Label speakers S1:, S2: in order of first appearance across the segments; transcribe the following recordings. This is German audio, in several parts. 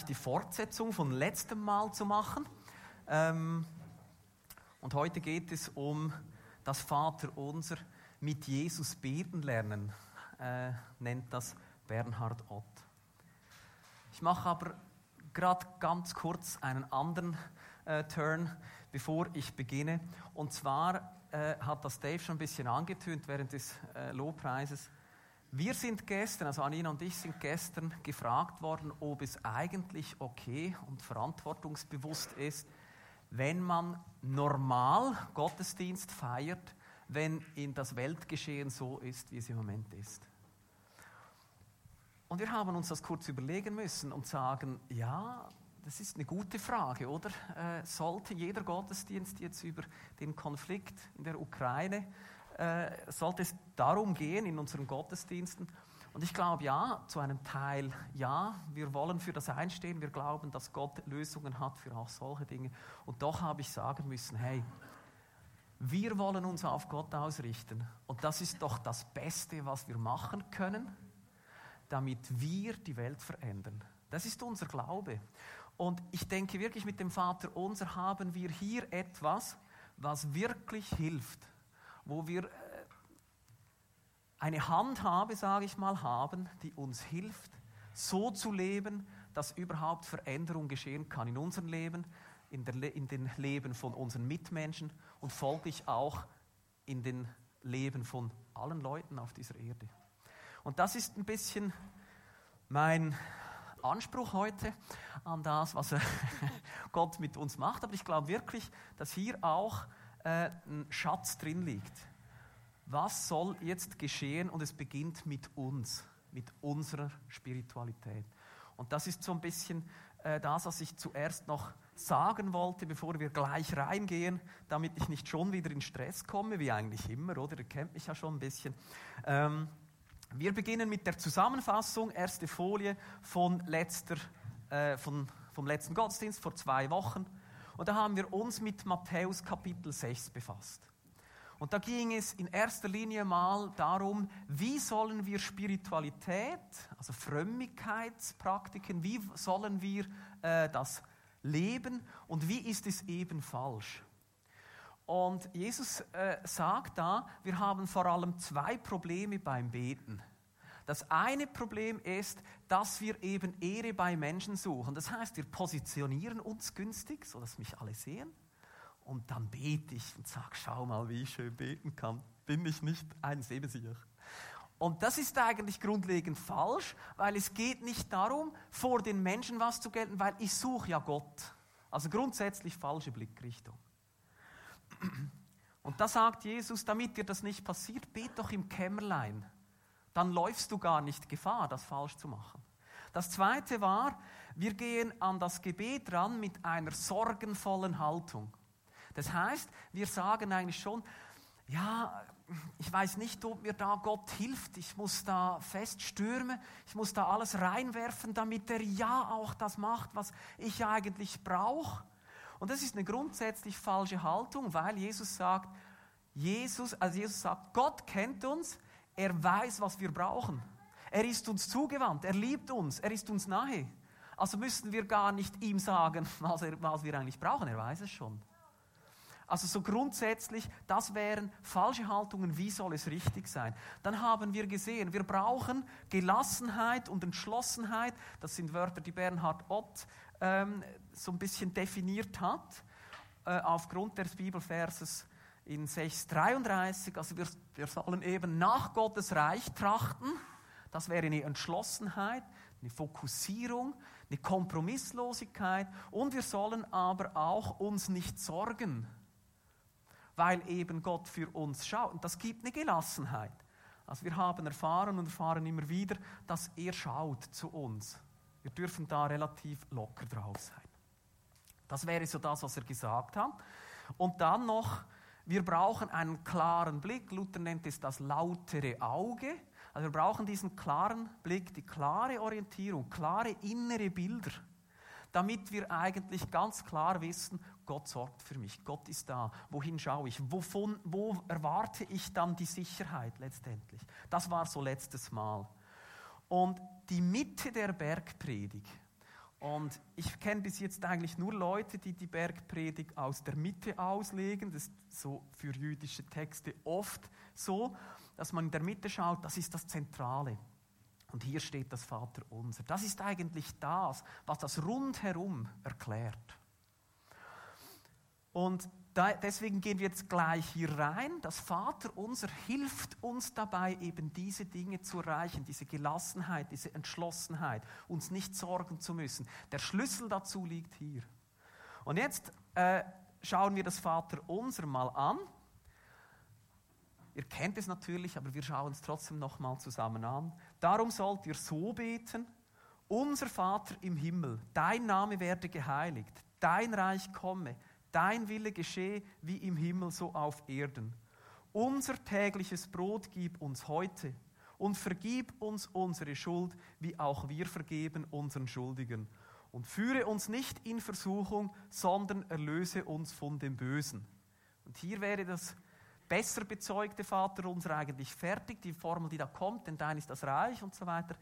S1: gleich die Fortsetzung von letztem Mal zu machen. Ähm, und heute geht es um das Vaterunser mit Jesus beten lernen, äh, nennt das Bernhard Ott. Ich mache aber gerade ganz kurz einen anderen äh, Turn, bevor ich beginne. Und zwar äh, hat das Dave schon ein bisschen angetönt während des äh, Lobpreises. Wir sind gestern, also Anina und ich sind gestern gefragt worden, ob es eigentlich okay und verantwortungsbewusst ist, wenn man normal Gottesdienst feiert, wenn in das Weltgeschehen so ist, wie es im Moment ist. Und wir haben uns das kurz überlegen müssen und sagen, ja, das ist eine gute Frage, oder? Äh, sollte jeder Gottesdienst jetzt über den Konflikt in der Ukraine äh, sollte es darum gehen in unseren Gottesdiensten. Und ich glaube, ja, zu einem Teil ja, wir wollen für das einstehen, wir glauben, dass Gott Lösungen hat für auch solche Dinge. Und doch habe ich sagen müssen, hey, wir wollen uns auf Gott ausrichten. Und das ist doch das Beste, was wir machen können, damit wir die Welt verändern. Das ist unser Glaube. Und ich denke wirklich, mit dem Vater unser haben wir hier etwas, was wirklich hilft wo wir äh, eine Handhabe, sage ich mal, haben, die uns hilft, so zu leben, dass überhaupt Veränderung geschehen kann in unserem Leben, in, der, in den Leben von unseren Mitmenschen und folglich auch in den Leben von allen Leuten auf dieser Erde. Und das ist ein bisschen mein Anspruch heute an das, was Gott mit uns macht. Aber ich glaube wirklich, dass hier auch äh, ein Schatz drin liegt. Was soll jetzt geschehen? Und es beginnt mit uns, mit unserer Spiritualität. Und das ist so ein bisschen äh, das, was ich zuerst noch sagen wollte, bevor wir gleich reingehen, damit ich nicht schon wieder in Stress komme, wie eigentlich immer, oder? Ihr kennt mich ja schon ein bisschen. Ähm, wir beginnen mit der Zusammenfassung, erste Folie von letzter, äh, von, vom letzten Gottesdienst vor zwei Wochen. Und da haben wir uns mit Matthäus Kapitel 6 befasst. Und da ging es in erster Linie mal darum, wie sollen wir Spiritualität, also Frömmigkeitspraktiken, wie sollen wir äh, das leben und wie ist es eben falsch. Und Jesus äh, sagt da, wir haben vor allem zwei Probleme beim Beten. Das eine Problem ist, dass wir eben Ehre bei Menschen suchen. Das heißt, wir positionieren uns günstig, sodass mich alle sehen. Und dann bete ich und sage, schau mal, wie ich schön beten kann. Bin ich nicht ein Sebensicher? Und das ist eigentlich grundlegend falsch, weil es geht nicht darum, vor den Menschen was zu gelten, weil ich suche ja Gott. Also grundsätzlich falsche Blickrichtung. Und da sagt Jesus, damit dir das nicht passiert, bet doch im Kämmerlein dann läufst du gar nicht Gefahr, das falsch zu machen. Das zweite war, wir gehen an das Gebet ran mit einer sorgenvollen Haltung. Das heißt, wir sagen eigentlich schon, ja, ich weiß nicht, ob mir da Gott hilft. Ich muss da fest stürmen. Ich muss da alles reinwerfen, damit er ja auch das macht, was ich eigentlich brauche. Und das ist eine grundsätzlich falsche Haltung, weil Jesus sagt, Jesus, also Jesus sagt, Gott kennt uns, er weiß, was wir brauchen. Er ist uns zugewandt, er liebt uns, er ist uns nahe. Also müssen wir gar nicht ihm sagen, was, er, was wir eigentlich brauchen, er weiß es schon. Also so grundsätzlich, das wären falsche Haltungen, wie soll es richtig sein? Dann haben wir gesehen, wir brauchen Gelassenheit und Entschlossenheit. Das sind Wörter, die Bernhard Ott ähm, so ein bisschen definiert hat, äh, aufgrund des Bibelverses in 6,33, also wir, wir sollen eben nach Gottes Reich trachten. Das wäre eine Entschlossenheit, eine Fokussierung, eine Kompromisslosigkeit. Und wir sollen aber auch uns nicht sorgen, weil eben Gott für uns schaut. Und das gibt eine Gelassenheit. Also wir haben erfahren und erfahren immer wieder, dass er schaut zu uns. Wir dürfen da relativ locker drauf sein. Das wäre so das, was er gesagt hat. Und dann noch wir brauchen einen klaren Blick. Luther nennt es das lautere Auge. Also wir brauchen diesen klaren Blick, die klare Orientierung, klare innere Bilder, damit wir eigentlich ganz klar wissen, Gott sorgt für mich, Gott ist da. Wohin schaue ich? Wovon, wo erwarte ich dann die Sicherheit letztendlich? Das war so letztes Mal. Und die Mitte der Bergpredigt, Und ich kenne bis jetzt eigentlich nur Leute, die die Bergpredigt aus der Mitte auslegen. Das ist so für jüdische Texte oft so, dass man in der Mitte schaut, das ist das Zentrale. Und hier steht das Vaterunser. Das ist eigentlich das, was das rundherum erklärt. Und deswegen gehen wir jetzt gleich hier rein. Das Vaterunser hilft uns dabei, eben diese Dinge zu erreichen, diese Gelassenheit, diese Entschlossenheit, uns nicht sorgen zu müssen. Der Schlüssel dazu liegt hier. Und jetzt äh, schauen wir das Vaterunser mal an. Ihr kennt es natürlich, aber wir schauen es trotzdem nochmal zusammen an. Darum sollt ihr so beten, unser Vater im Himmel, dein Name werde geheiligt, dein Reich komme, dein Wille geschehe wie im Himmel so auf Erden. Unser tägliches Brot gib uns heute und vergib uns unsere Schuld, wie auch wir vergeben unseren Schuldigen. Und führe uns nicht in Versuchung, sondern erlöse uns von dem Bösen. Und hier wäre das besser bezeugte Vater unser eigentlich fertig. Die Formel, die da kommt, denn dein ist das Reich und so weiter,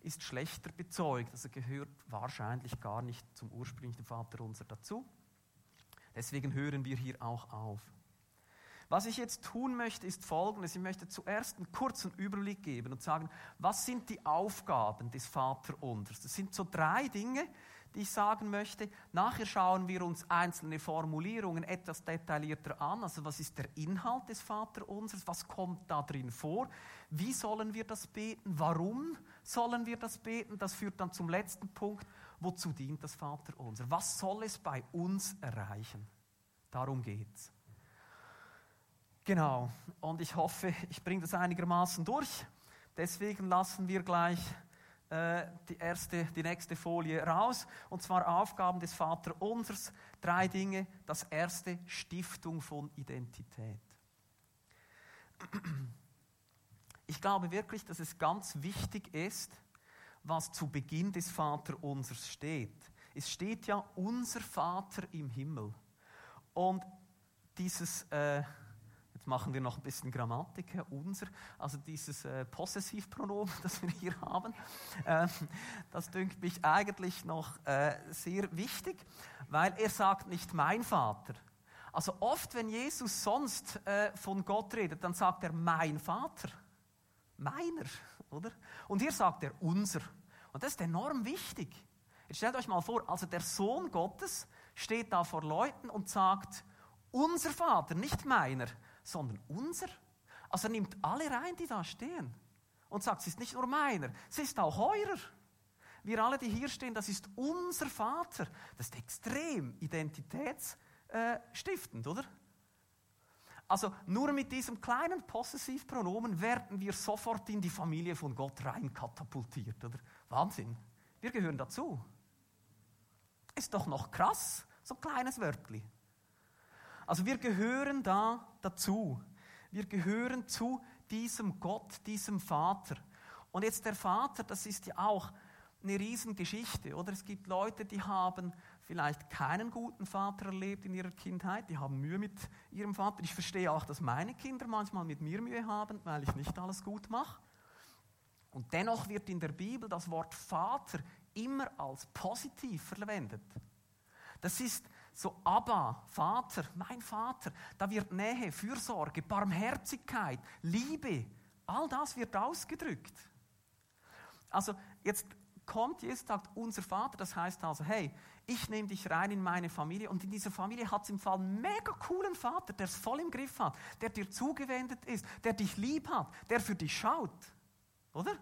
S1: ist schlechter bezeugt. Also gehört wahrscheinlich gar nicht zum ursprünglichen Vater unser dazu. Deswegen hören wir hier auch auf. Was ich jetzt tun möchte, ist folgendes. Ich möchte zuerst einen kurzen Überblick geben und sagen, was sind die Aufgaben des Vaterunsers? Das sind so drei Dinge, die ich sagen möchte. Nachher schauen wir uns einzelne Formulierungen etwas detaillierter an. Also was ist der Inhalt des Vaterunsers? Was kommt da drin vor? Wie sollen wir das beten? Warum sollen wir das beten? Das führt dann zum letzten Punkt. Wozu dient das Vaterunser? Was soll es bei uns erreichen? Darum geht's. Genau. Und ich hoffe, ich bringe das einigermaßen durch. Deswegen lassen wir gleich äh, die, erste, die nächste Folie raus. Und zwar Aufgaben des Vaterunsers. Drei Dinge. Das erste, Stiftung von Identität. Ich glaube wirklich, dass es ganz wichtig ist, was zu Beginn des Vaterunsers steht. Es steht ja unser Vater im Himmel. Und dieses äh, Jetzt machen wir noch ein bisschen Grammatik, unser, also dieses äh, Possessivpronomen, das wir hier haben. Äh, das dünkt mich eigentlich noch äh, sehr wichtig, weil er sagt nicht mein Vater. Also oft, wenn Jesus sonst äh, von Gott redet, dann sagt er mein Vater. Meiner, oder? Und hier sagt er unser. Und das ist enorm wichtig. Jetzt stellt euch mal vor, also der Sohn Gottes steht da vor Leuten und sagt, unser Vater, nicht meiner sondern unser. Also er nimmt alle rein, die da stehen und sagt, es ist nicht nur meiner, es ist auch eurer. Wir alle, die hier stehen, das ist unser Vater. Das ist extrem identitätsstiftend, oder? Also nur mit diesem kleinen Possessivpronomen werden wir sofort in die Familie von Gott rein katapultiert, oder? Wahnsinn. Wir gehören dazu. Ist doch noch krass, so ein kleines Wörtli. Also wir gehören da dazu. Wir gehören zu diesem Gott, diesem Vater. Und jetzt der Vater, das ist ja auch eine Riesengeschichte, oder? Es gibt Leute, die haben vielleicht keinen guten Vater erlebt in ihrer Kindheit, die haben Mühe mit ihrem Vater. Ich verstehe auch, dass meine Kinder manchmal mit mir Mühe haben, weil ich nicht alles gut mache. Und dennoch wird in der Bibel das Wort Vater immer als positiv verwendet. Das ist so Abba, Vater, mein Vater, da wird Nähe, Fürsorge, Barmherzigkeit, Liebe, all das wird ausgedrückt. Also jetzt kommt Jesus sagt, unser Vater, das heißt also, hey, ich nehme dich rein in meine Familie und in dieser Familie hat es im Fall einen mega coolen Vater, der es voll im Griff hat, der dir zugewendet ist, der dich lieb hat, der für dich schaut. Oder?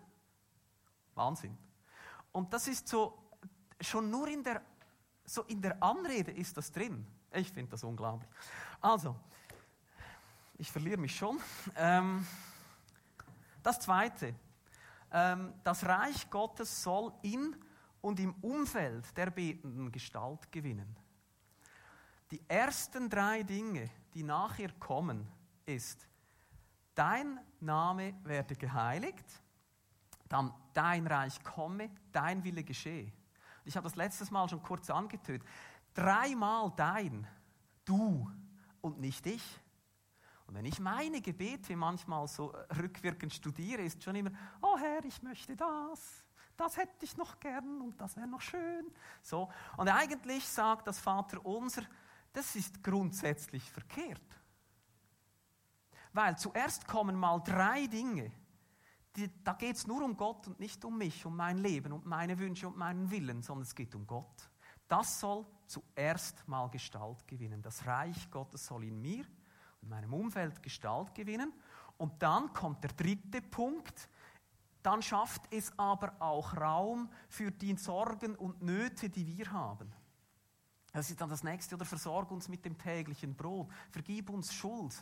S1: Wahnsinn. Und das ist so, schon nur in der so in der Anrede ist das drin. Ich finde das unglaublich. Also, ich verliere mich schon. Ähm, das Zweite. Ähm, das Reich Gottes soll in und im Umfeld der Betenden Gestalt gewinnen. Die ersten drei Dinge, die nachher kommen, ist, dein Name werde geheiligt, dann dein Reich komme, dein Wille geschehe. Ich habe das letztes Mal schon kurz angetötet. Dreimal dein, du und nicht ich. Und wenn ich meine Gebete manchmal so rückwirkend studiere, ist schon immer, oh Herr, ich möchte das. das hätte ich noch gern und das wäre noch schön. So. Und eigentlich sagt das Vater unser, das ist grundsätzlich verkehrt. Weil zuerst kommen mal drei Dinge. Die, da geht es nur um Gott und nicht um mich, um mein Leben und meine Wünsche und meinen Willen, sondern es geht um Gott. Das soll zuerst mal Gestalt gewinnen. Das Reich Gottes soll in mir und meinem Umfeld Gestalt gewinnen. Und dann kommt der dritte Punkt. Dann schafft es aber auch Raum für die Sorgen und Nöte, die wir haben. Das ist dann das nächste. Oder versorg uns mit dem täglichen Brot. Vergib uns Schuld.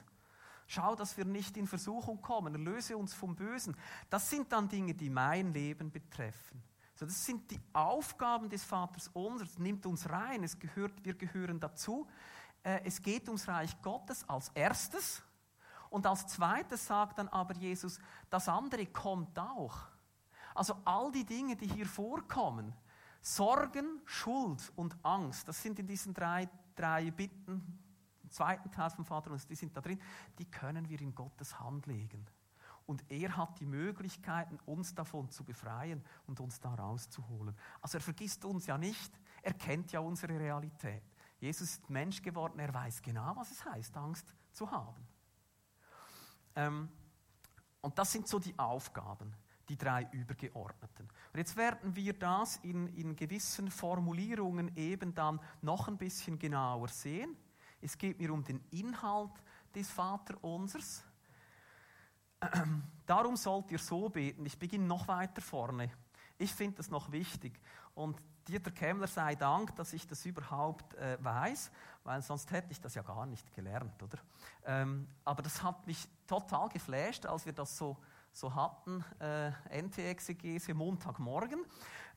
S1: Schau, dass wir nicht in Versuchung kommen. Erlöse uns vom Bösen. Das sind dann Dinge, die mein Leben betreffen. So, das sind die Aufgaben des Vaters unseres. Nimmt uns rein. Es gehört, wir gehören dazu. Äh, es geht ums Reich Gottes als erstes. Und als zweites sagt dann aber Jesus, das andere kommt auch. Also all die Dinge, die hier vorkommen, Sorgen, Schuld und Angst, das sind in diesen drei, drei Bitten, im zweiten Teil vom Vater und die sind da drin, die können wir in Gottes Hand legen. Und er hat die Möglichkeiten, uns davon zu befreien und uns da rauszuholen. Also er vergisst uns ja nicht, er kennt ja unsere Realität. Jesus ist Mensch geworden, er weiß genau, was es heißt, Angst zu haben. Ähm, und das sind so die Aufgaben die drei übergeordneten. Und jetzt werden wir das in, in gewissen Formulierungen eben dann noch ein bisschen genauer sehen. Es geht mir um den Inhalt des Vaterunsers. Darum sollt ihr so beten. Ich beginne noch weiter vorne. Ich finde das noch wichtig. Und Dieter Kemmler sei Dank, dass ich das überhaupt äh, weiß, weil sonst hätte ich das ja gar nicht gelernt, oder? Ähm, aber das hat mich total geflasht, als wir das so so hatten, äh, NT-Exegese Montagmorgen.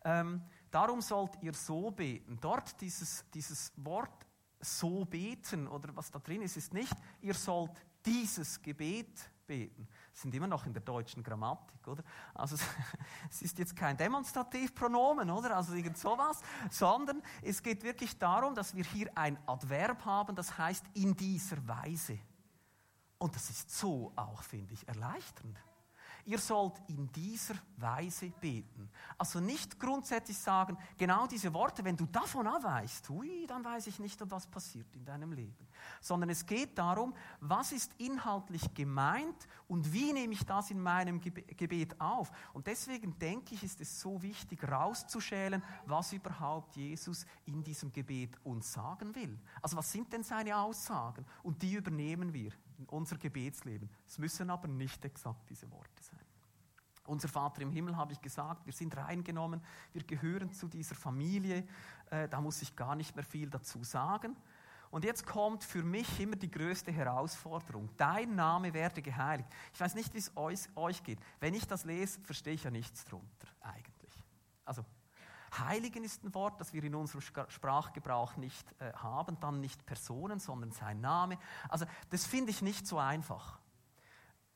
S1: Ähm, darum sollt ihr so beten. Dort dieses, dieses Wort so beten oder was da drin ist, ist nicht, ihr sollt dieses Gebet beten. Sind immer noch in der deutschen Grammatik, oder? Also es ist jetzt kein Demonstrativpronomen, oder? Also irgend sowas, sondern es geht wirklich darum, dass wir hier ein Adverb haben, das heißt in dieser Weise. Und das ist so auch, finde ich, erleichternd. Ihr sollt in dieser Weise beten. Also nicht grundsätzlich sagen, genau diese Worte, wenn du davon abweichst, hui, dann weiß ich nicht, was passiert in deinem Leben. Sondern es geht darum, was ist inhaltlich gemeint und wie nehme ich das in meinem Gebet auf. Und deswegen denke ich, ist es so wichtig, rauszuschälen, was überhaupt Jesus in diesem Gebet uns sagen will. Also was sind denn seine Aussagen? Und die übernehmen wir in unser Gebetsleben. Es müssen aber nicht exakt diese Worte sein. Unser Vater im Himmel, habe ich gesagt, wir sind reingenommen, wir gehören zu dieser Familie, äh, da muss ich gar nicht mehr viel dazu sagen. Und jetzt kommt für mich immer die größte Herausforderung. Dein Name werde geheiligt. Ich weiß nicht, wie es euch, euch geht. Wenn ich das lese, verstehe ich ja nichts drunter eigentlich. Also Heiligen ist ein Wort, das wir in unserem Sprachgebrauch nicht äh, haben, dann nicht Personen, sondern sein Name. Also das finde ich nicht so einfach.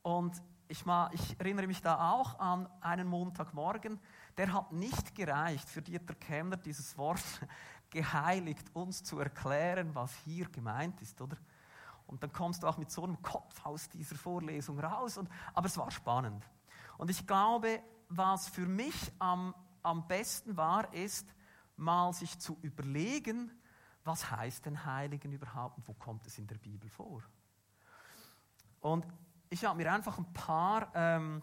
S1: Und ich, mal, ich, erinnere mich da auch an einen Montagmorgen, der hat nicht gereicht für Dieter Kemmler, dieses Wort geheiligt, uns zu erklären, was hier gemeint ist, oder? Und dann kommst du auch mit so einem Kopf aus dieser Vorlesung raus. Und, aber es war spannend. Und ich glaube, was für mich am am besten war, ist, mal sich zu überlegen, was heißt denn Heiligen überhaupt und wo kommt es in der Bibel vor? Und ich habe mir einfach ein paar ähm,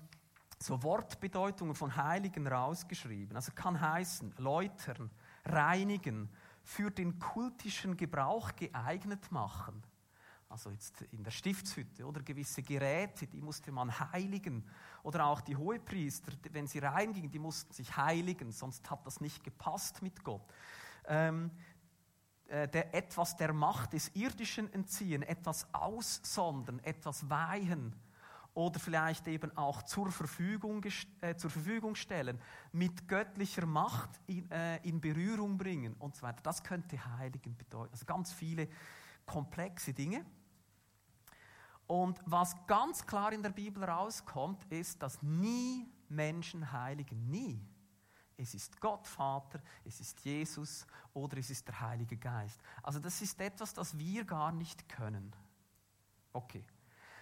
S1: so Wortbedeutungen von Heiligen rausgeschrieben. Also kann heißen, läutern, reinigen, für den kultischen Gebrauch geeignet machen. Also jetzt in der Stiftshütte oder gewisse Geräte, die musste man heiligen. Oder auch die Hohepriester, wenn sie reingingen, die mussten sich heiligen, sonst hat das nicht gepasst mit Gott. Ähm, äh, der, etwas der Macht des Irdischen entziehen, etwas aussondern, etwas weihen oder vielleicht eben auch zur Verfügung, äh, zur Verfügung stellen, mit göttlicher Macht in, äh, in Berührung bringen und so weiter. Das könnte Heiligen bedeuten. Also ganz viele komplexe Dinge. Und was ganz klar in der Bibel rauskommt, ist, dass nie Menschen heiligen. Nie. Es ist Gott Vater, es ist Jesus oder es ist der Heilige Geist. Also das ist etwas, das wir gar nicht können. Okay.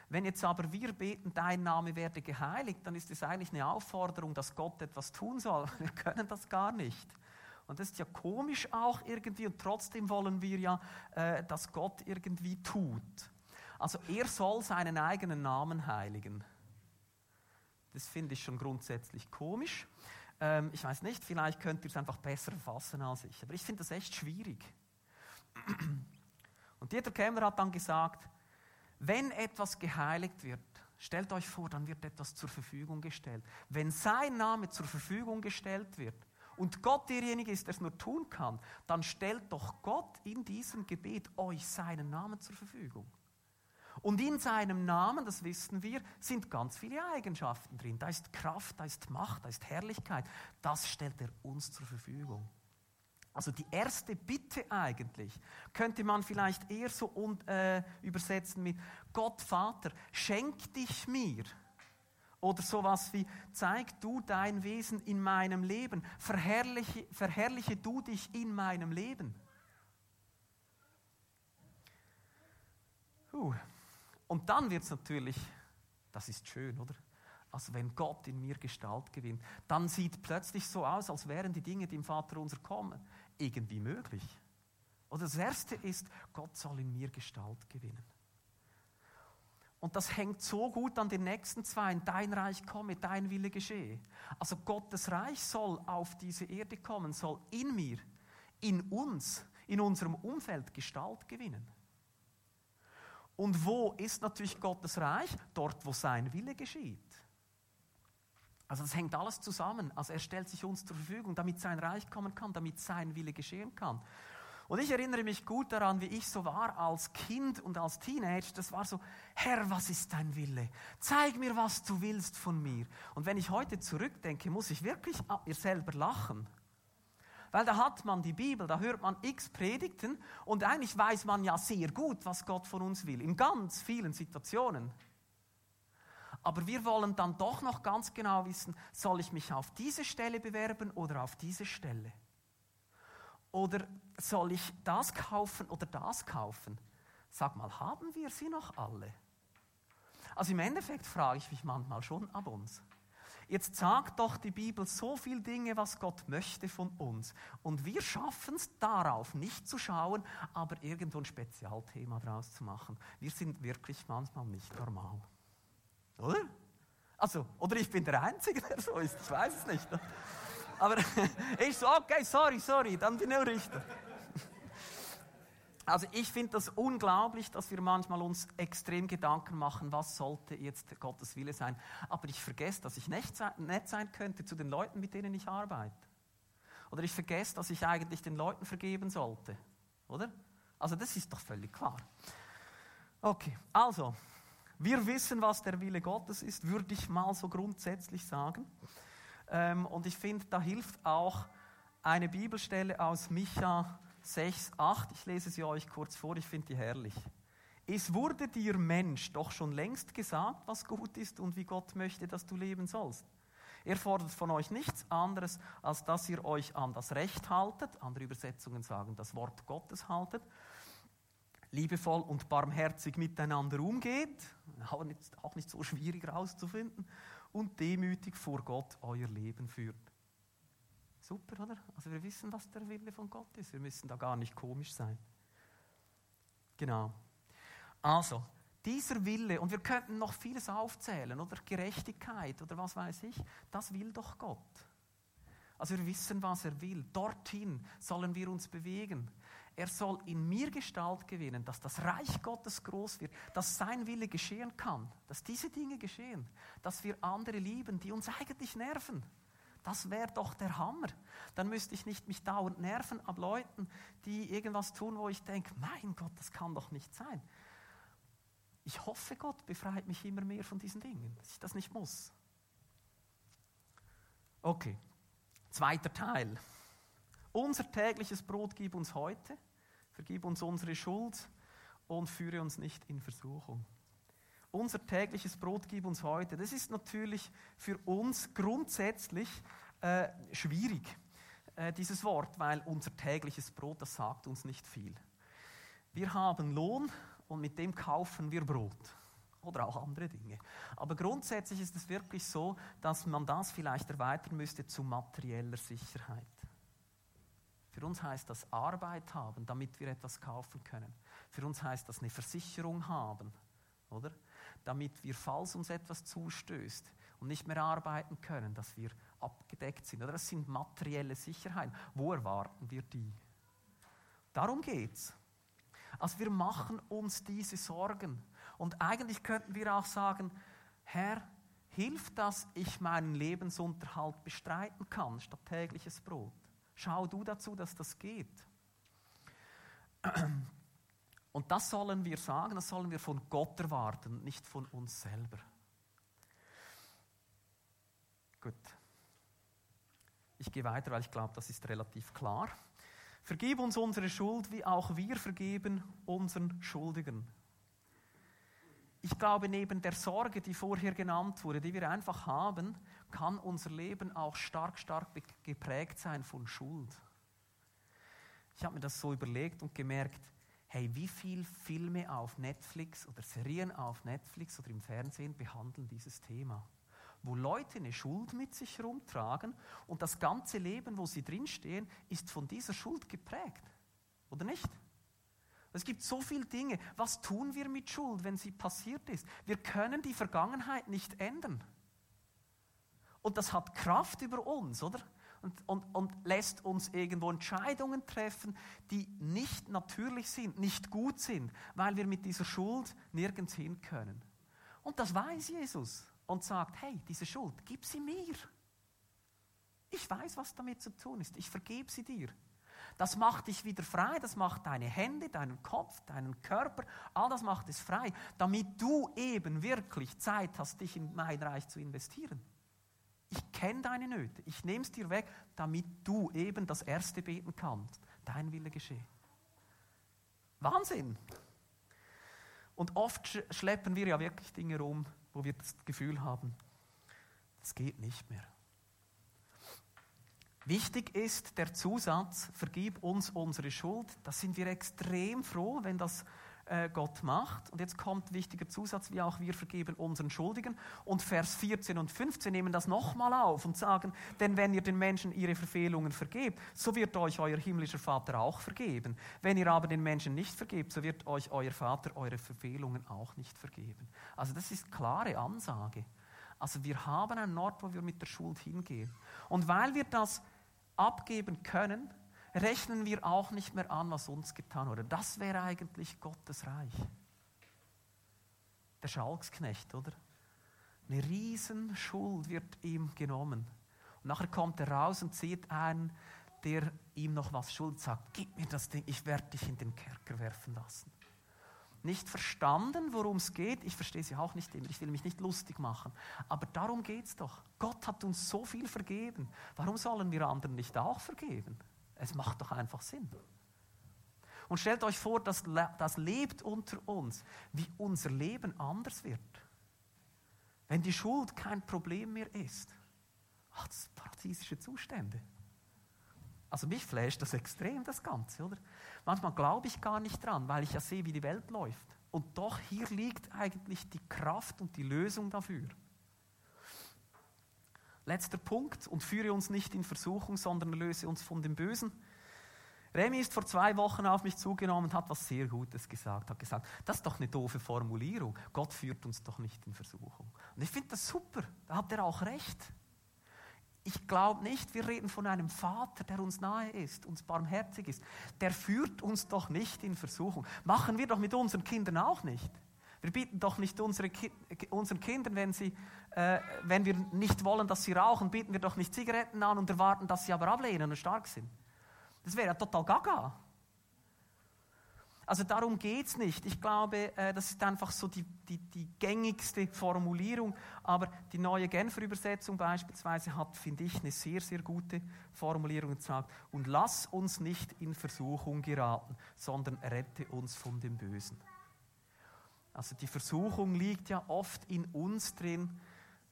S1: Wenn jetzt aber wir beten, dein Name werde geheiligt, dann ist es eigentlich eine Aufforderung, dass Gott etwas tun soll. Wir können das gar nicht. Und das ist ja komisch auch irgendwie und trotzdem wollen wir ja, äh, dass Gott irgendwie tut. Also er soll seinen eigenen Namen heiligen. Das finde ich schon grundsätzlich komisch. Ähm, ich weiß nicht, vielleicht könnt ihr es einfach besser fassen als ich, aber ich finde das echt schwierig. Und Dieter Kämmer hat dann gesagt, wenn etwas geheiligt wird, stellt euch vor, dann wird etwas zur Verfügung gestellt. Wenn sein Name zur Verfügung gestellt wird und Gott derjenige ist, der es nur tun kann, dann stellt doch Gott in diesem Gebet euch seinen Namen zur Verfügung. Und in seinem Namen, das wissen wir, sind ganz viele Eigenschaften drin. Da ist Kraft, da ist Macht, da ist Herrlichkeit. Das stellt er uns zur Verfügung. Also die erste Bitte eigentlich könnte man vielleicht eher so und, äh, übersetzen mit Gott Vater, schenk dich mir. Oder sowas wie, zeig du dein Wesen in meinem Leben, verherrliche, verherrliche du dich in meinem Leben. Uh. Und dann wird es natürlich, das ist schön, oder? Also wenn Gott in mir Gestalt gewinnt, dann sieht plötzlich so aus, als wären die Dinge, die im Vater unser kommen, irgendwie möglich. Oder das Erste ist, Gott soll in mir Gestalt gewinnen. Und das hängt so gut an den nächsten zwei. Dein Reich komme, dein Wille geschehe. Also Gottes Reich soll auf diese Erde kommen, soll in mir, in uns, in unserem Umfeld Gestalt gewinnen. Und wo ist natürlich Gottes Reich? Dort, wo sein Wille geschieht. Also das hängt alles zusammen. Also er stellt sich uns zur Verfügung, damit sein Reich kommen kann, damit sein Wille geschehen kann. Und ich erinnere mich gut daran, wie ich so war als Kind und als Teenager. Das war so, Herr, was ist dein Wille? Zeig mir, was du willst von mir. Und wenn ich heute zurückdenke, muss ich wirklich ab mir selber lachen. Weil da hat man die Bibel, da hört man x Predigten und eigentlich weiß man ja sehr gut, was Gott von uns will, in ganz vielen Situationen. Aber wir wollen dann doch noch ganz genau wissen, soll ich mich auf diese Stelle bewerben oder auf diese Stelle? Oder soll ich das kaufen oder das kaufen? Sag mal, haben wir sie noch alle? Also im Endeffekt frage ich mich manchmal schon ab uns. Jetzt sagt doch die Bibel so viele Dinge, was Gott möchte von uns. Und wir schaffen es darauf nicht zu schauen, aber irgendwo ein Spezialthema draus zu machen. Wir sind wirklich manchmal nicht normal. Oder? Also, oder ich bin der Einzige, der so ist, ich weiß es nicht. Aber ich so, okay, sorry, sorry, dann bin ich Richter. Also ich finde das unglaublich, dass wir manchmal uns extrem Gedanken machen, was sollte jetzt Gottes Wille sein. Aber ich vergesse, dass ich nett sein könnte zu den Leuten, mit denen ich arbeite. Oder ich vergesse, dass ich eigentlich den Leuten vergeben sollte. Oder? Also das ist doch völlig klar. Okay, also, wir wissen, was der Wille Gottes ist, würde ich mal so grundsätzlich sagen. Ähm, und ich finde, da hilft auch eine Bibelstelle aus Micha 6, 8. Ich lese sie euch kurz vor, ich finde die herrlich. Es wurde dir Mensch doch schon längst gesagt, was gut ist und wie Gott möchte, dass du leben sollst. Er fordert von euch nichts anderes, als dass ihr euch an das Recht haltet, andere Übersetzungen sagen, das Wort Gottes haltet, liebevoll und barmherzig miteinander umgeht, nicht, auch nicht so schwierig herauszufinden, und demütig vor Gott euer Leben führt. Super, oder? Also wir wissen, was der Wille von Gott ist. Wir müssen da gar nicht komisch sein. Genau. Also, dieser Wille, und wir könnten noch vieles aufzählen, oder Gerechtigkeit oder was weiß ich, das will doch Gott. Also wir wissen, was er will. Dorthin sollen wir uns bewegen. Er soll in mir Gestalt gewinnen, dass das Reich Gottes groß wird, dass sein Wille geschehen kann, dass diese Dinge geschehen, dass wir andere lieben, die uns eigentlich nerven, das wäre doch der Hammer. Dann müsste ich nicht mich dauernd nerven ab Leuten, die irgendwas tun, wo ich denke, mein Gott, das kann doch nicht sein. Ich hoffe, Gott befreit mich immer mehr von diesen Dingen, dass ich das nicht muss. Okay, zweiter Teil. Unser tägliches Brot gib uns heute, vergib uns unsere Schuld und führe uns nicht in Versuchung unser tägliches Brot gib uns heute. Das ist natürlich für uns grundsätzlich äh, schwierig, äh, dieses Wort, weil unser tägliches Brot, das sagt uns nicht viel. Wir haben Lohn und mit dem kaufen wir Brot. oder auch andere Dinge. Aber grundsätzlich ist es wirklich so, dass man das vielleicht erweitern müsste zu materieller Sicherheit. Für uns heißt das Arbeit haben, damit wir etwas kaufen können. Für uns heißt das eine Versicherung haben, oder? Damit wir, falls uns etwas zustößt und nicht mehr arbeiten können, dass wir abgedeckt sind. Oder das sind materielle Sicherheiten. Wo erwarten wir die? Darum geht's. Also wir machen uns diese Sorgen. Und eigentlich könnten wir auch sagen, Herr, hilf, dass ich meinen Lebensunterhalt bestreiten kann, statt tägliches Brot. Schau du dazu, dass das geht. Und das sollen wir sagen, das sollen wir von Gott erwarten, nicht von uns selber. Gut. Ich gehe weiter, weil ich glaube, das ist relativ klar. Vergib uns unsere Schuld, wie auch wir vergeben unseren Schuldigen. Ich glaube, neben der Sorge, die vorher genannt wurde, die wir einfach haben, kann unser Leben auch stark, stark geprägt sein von Schuld. Ich habe mir das so überlegt und gemerkt, hey, wie viele Filme auf Netflix oder Serien auf Netflix oder im Fernsehen behandeln dieses Thema? Wo Leute eine Schuld mit sich herumtragen und das ganze Leben, wo sie drinstehen, ist von dieser Schuld geprägt. Oder nicht? Es gibt so viele Dinge. Was tun wir mit Schuld, wenn sie passiert ist? Wir können die Vergangenheit nicht ändern. Und das hat Kraft über uns, oder? Und, und, und lässt uns irgendwo Entscheidungen treffen, die nicht natürlich sind, nicht gut sind, weil wir mit dieser Schuld nirgends hin können. Und das weiß Jesus und sagt, hey, diese Schuld, gib sie mir. Ich weiß, was damit zu tun ist. Ich vergebe sie dir. Das macht dich wieder frei, das macht deine Hände, deinen Kopf, deinen Körper, all das macht es frei, damit du eben wirklich Zeit hast, dich in mein Reich zu investieren. Ich kenne deine Nöte, ich nehme es dir weg, damit du eben das Erste beten kannst. Dein Wille geschehe. Wahnsinn! Und oft schleppen wir ja wirklich Dinge rum, wo wir das Gefühl haben, das geht nicht mehr. Wichtig ist der Zusatz, vergib uns unsere Schuld. Da sind wir extrem froh, wenn das Gott macht. Und jetzt kommt wichtiger Zusatz, wie auch wir vergeben unseren Schuldigen. Und Vers 14 und 15 nehmen das nochmal auf und sagen, denn wenn ihr den Menschen ihre Verfehlungen vergebt, so wird euch euer himmlischer Vater auch vergeben. Wenn ihr aber den Menschen nicht vergebt, so wird euch euer Vater eure Verfehlungen auch nicht vergeben. Also das ist klare Ansage. Also wir haben einen Ort, wo wir mit der Schuld hingehen. Und weil wir das abgeben können, rechnen wir auch nicht mehr an, was uns getan wurde. Das wäre eigentlich Gottes Reich. Der Schalksknecht, oder? Eine Riesenschuld wird ihm genommen. Und nachher kommt er raus und sieht einen, der ihm noch was schuld sagt. Gib mir das Ding, ich werde dich in den Kerker werfen lassen. Nicht verstanden, worum es geht. Ich verstehe sie auch nicht immer. Ich will mich nicht lustig machen. Aber darum geht es doch. Gott hat uns so viel vergeben. Warum sollen wir anderen nicht auch vergeben? Es macht doch einfach Sinn. Und stellt euch vor, dass das lebt unter uns, wie unser Leben anders wird. Wenn die Schuld kein Problem mehr ist. Ach, das paradiesische Zustände. Also mich flasht das extrem, das Ganze, oder? Manchmal glaube ich gar nicht dran, weil ich ja sehe, wie die Welt läuft. Und doch hier liegt eigentlich die Kraft und die Lösung dafür. Letzter Punkt, und führe uns nicht in Versuchung, sondern löse uns von dem Bösen. Remy ist vor zwei Wochen auf mich zugenommen und hat was sehr Gutes gesagt. Hat gesagt, das ist doch eine doofe Formulierung. Gott führt uns doch nicht in Versuchung. Und ich finde das super. Da hat er auch recht. Ich glaube nicht, wir reden von einem Vater, der uns nahe ist, uns barmherzig ist. Der führt uns doch nicht in Versuchung. Machen wir doch mit unseren Kindern auch nicht. Wir bieten doch nicht unsere Ki unseren Kindern, wenn, sie, äh, wenn wir nicht wollen, dass sie rauchen, bieten wir doch nicht Zigaretten an und erwarten, dass sie aber ablehnen und stark sind. Das wäre ja total gaga. Also darum geht es nicht. Ich glaube, äh, das ist einfach so die, die, die gängigste Formulierung. Aber die neue Genfer Übersetzung beispielsweise hat, finde ich, eine sehr, sehr gute Formulierung und sagt, und lass uns nicht in Versuchung geraten, sondern rette uns von dem Bösen. Also die Versuchung liegt ja oft in uns drin.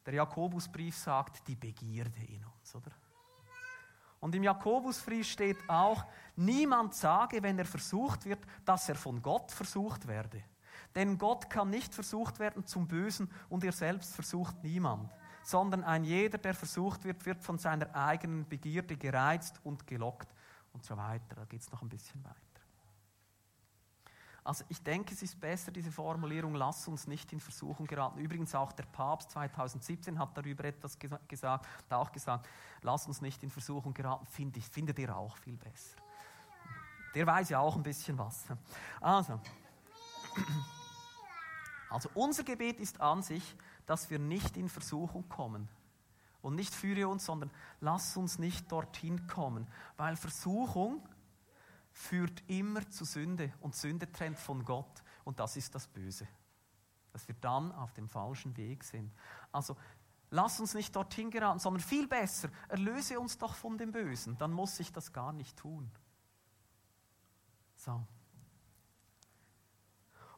S1: Der Jakobusbrief sagt, die Begierde in uns, oder? Und im Jakobusbrief steht auch, niemand sage, wenn er versucht wird, dass er von Gott versucht werde. Denn Gott kann nicht versucht werden zum Bösen und er selbst versucht niemand, sondern ein jeder, der versucht wird, wird von seiner eigenen Begierde gereizt und gelockt und so weiter. Da geht es noch ein bisschen weiter. Also ich denke, es ist besser, diese Formulierung, lass uns nicht in Versuchung geraten. Übrigens auch der Papst 2017 hat darüber etwas gesagt, hat auch gesagt, lass uns nicht in Versuchung geraten, finde ich, findet ihr auch viel besser. Der weiß ja auch ein bisschen was. Also, also unser Gebet ist an sich, dass wir nicht in Versuchung kommen. Und nicht führe uns, sondern lass uns nicht dorthin kommen. Weil Versuchung führt immer zu Sünde und Sünde trennt von Gott und das ist das Böse. Dass wir dann auf dem falschen Weg sind. Also lass uns nicht dorthin geraten, sondern viel besser, erlöse uns doch von dem Bösen, dann muss ich das gar nicht tun. So.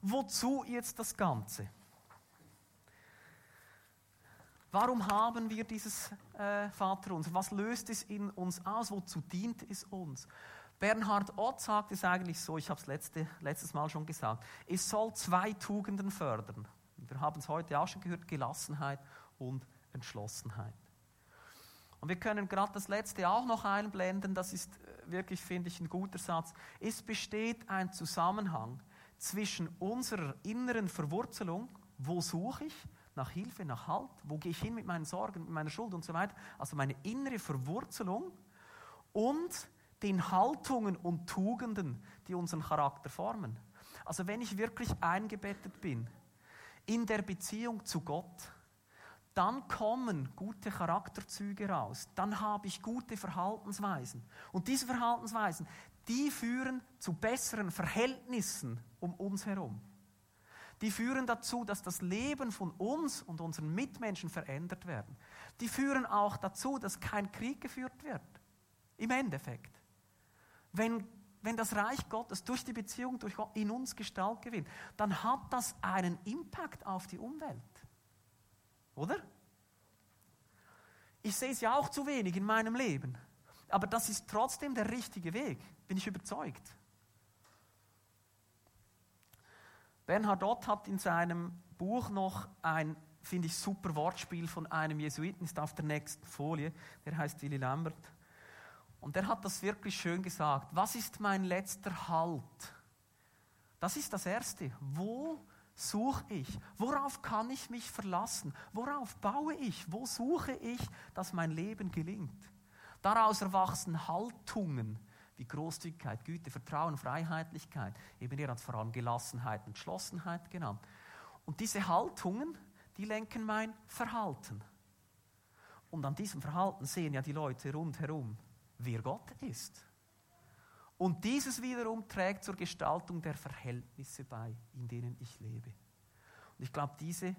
S1: Wozu jetzt das Ganze? Warum haben wir dieses äh, Vaterunser? Was löst es in uns aus? Wozu dient es uns? Bernhard Ott sagt es eigentlich so, ich habe es letzte, letztes Mal schon gesagt, es soll zwei Tugenden fördern. Wir haben es heute auch schon gehört, Gelassenheit und Entschlossenheit. Und wir können gerade das letzte auch noch einblenden, das ist äh, wirklich, finde ich, ein guter Satz. Es besteht ein Zusammenhang zwischen unserer inneren Verwurzelung, wo suche ich nach Hilfe, nach Halt, wo gehe ich hin mit meinen Sorgen, mit meiner Schuld und so weiter, also meine innere Verwurzelung und den Haltungen und Tugenden, die unseren Charakter formen. Also wenn ich wirklich eingebettet bin in der Beziehung zu Gott, dann kommen gute Charakterzüge raus, dann habe ich gute Verhaltensweisen. Und diese Verhaltensweisen, die führen zu besseren Verhältnissen um uns herum. Die führen dazu, dass das Leben von uns und unseren Mitmenschen verändert werden. Die führen auch dazu, dass kein Krieg geführt wird. Im Endeffekt. Wenn, wenn das Reich Gottes durch die Beziehung durch Gott in uns Gestalt gewinnt, dann hat das einen Impact auf die Umwelt. Oder? Ich sehe es ja auch zu wenig in meinem Leben. Aber das ist trotzdem der richtige Weg, bin ich überzeugt. Bernhard Ott hat in seinem Buch noch ein, finde ich, super Wortspiel von einem Jesuiten, ist auf der nächsten Folie, der heißt Willy Lambert. Und er hat das wirklich schön gesagt. Was ist mein letzter Halt? Das ist das Erste. Wo suche ich? Worauf kann ich mich verlassen? Worauf baue ich? Wo suche ich, dass mein Leben gelingt? Daraus erwachsen Haltungen wie Großzügigkeit, Güte, Vertrauen, Freiheitlichkeit. Eben er hat vor allem Gelassenheit Entschlossenheit genannt. Und diese Haltungen, die lenken mein Verhalten. Und an diesem Verhalten sehen ja die Leute rundherum, wer Gott ist. Und dieses wiederum trägt zur Gestaltung der Verhältnisse bei, in denen ich lebe. Und ich glaube, diese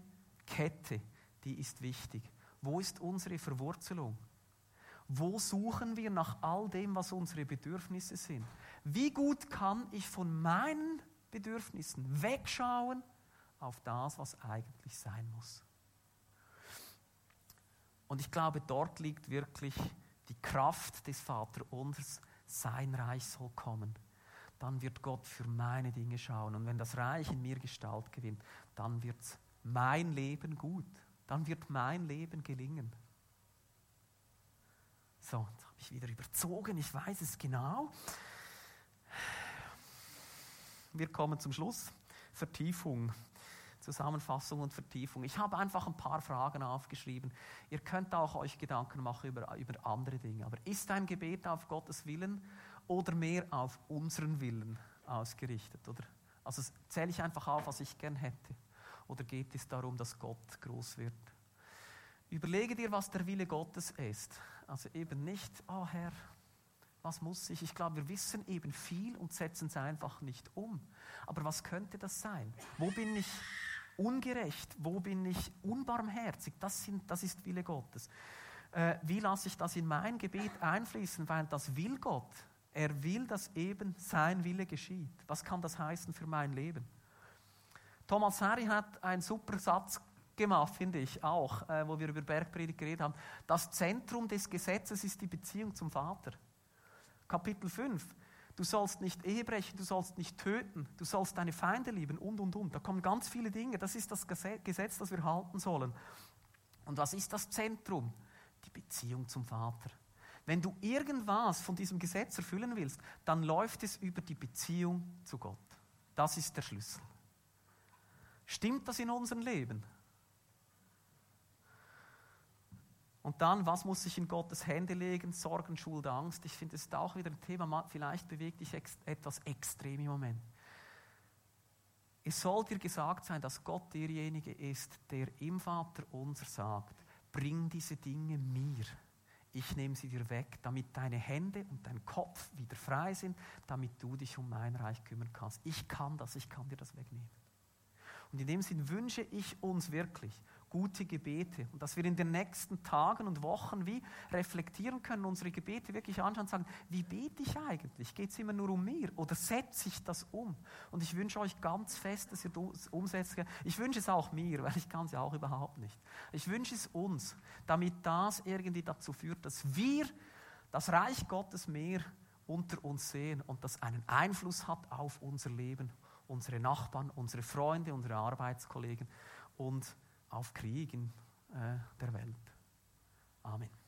S1: Kette, die ist wichtig. Wo ist unsere Verwurzelung? Wo suchen wir nach all dem, was unsere Bedürfnisse sind? Wie gut kann ich von meinen Bedürfnissen wegschauen auf das, was eigentlich sein muss? Und ich glaube, dort liegt wirklich die Kraft des Vaterunsers, sein Reich soll kommen. Dann wird Gott für meine Dinge schauen. Und wenn das Reich in mir Gestalt gewinnt, dann wird mein Leben gut. Dann wird mein Leben gelingen. So, jetzt habe ich wieder überzogen, ich weiß es genau. Wir kommen zum Schluss. Vertiefung. Zusammenfassung und Vertiefung. Ich habe einfach ein paar Fragen aufgeschrieben. Ihr könnt auch euch Gedanken machen über, über andere Dinge. Aber ist ein Gebet auf Gottes Willen oder mehr auf unseren Willen ausgerichtet? Oder? Also zähle ich einfach auf, was ich gern hätte. Oder geht es darum, dass Gott groß wird? Überlege dir, was der Wille Gottes ist. Also eben nicht, oh Herr, was muss ich? Ich glaube, wir wissen eben viel und setzen es einfach nicht um. Aber was könnte das sein? Wo bin ich ungerecht? Wo bin ich unbarmherzig? Das, sind, das ist Wille Gottes. Äh, wie lasse ich das in mein Gebet einfließen? Weil das will Gott. Er will, dass eben sein Wille geschieht. Was kann das heißen für mein Leben? Thomas Harry hat einen super Satz gemacht, finde ich auch, äh, wo wir über Bergpredigt geredet haben. Das Zentrum des Gesetzes ist die Beziehung zum Vater. Kapitel 5. Du sollst nicht Ehe brechen, du sollst nicht töten, du sollst deine Feinde lieben und, und, und. Da kommen ganz viele Dinge. Das ist das Gesetz, das wir halten sollen. Und was ist das Zentrum? Die Beziehung zum Vater. Wenn du irgendwas von diesem Gesetz erfüllen willst, dann läuft es über die Beziehung zu Gott. Das ist der Schlüssel. Stimmt das in unserem Leben? Und dann, was muss ich in Gottes Hände legen? Sorgen, Schuld, Angst. Ich finde, es ist auch wieder ein Thema, vielleicht bewegt dich ex etwas extrem im Moment. Es soll dir gesagt sein, dass Gott derjenige ist, der im Vater unser sagt, bring diese Dinge mir. Ich nehme sie dir weg, damit deine Hände und dein Kopf wieder frei sind, damit du dich um mein Reich kümmern kannst. Ich kann das, ich kann dir das wegnehmen. Und in dem Sinn wünsche ich uns wirklich, gute Gebete. Und dass wir in den nächsten Tagen und Wochen wie reflektieren können, unsere Gebete wirklich anschauen und sagen, wie bete ich eigentlich? Geht es immer nur um mir oder setze ich das um? Und ich wünsche euch ganz fest, dass ihr das umsetzt. Ich wünsche es auch mir, weil ich kann es ja auch überhaupt nicht. Ich wünsche es uns, damit das irgendwie dazu führt, dass wir das Reich Gottes mehr unter uns sehen und das einen Einfluss hat auf unser Leben, unsere Nachbarn, unsere Freunde, unsere Arbeitskollegen und auf Krieg in äh, der Welt. Amen.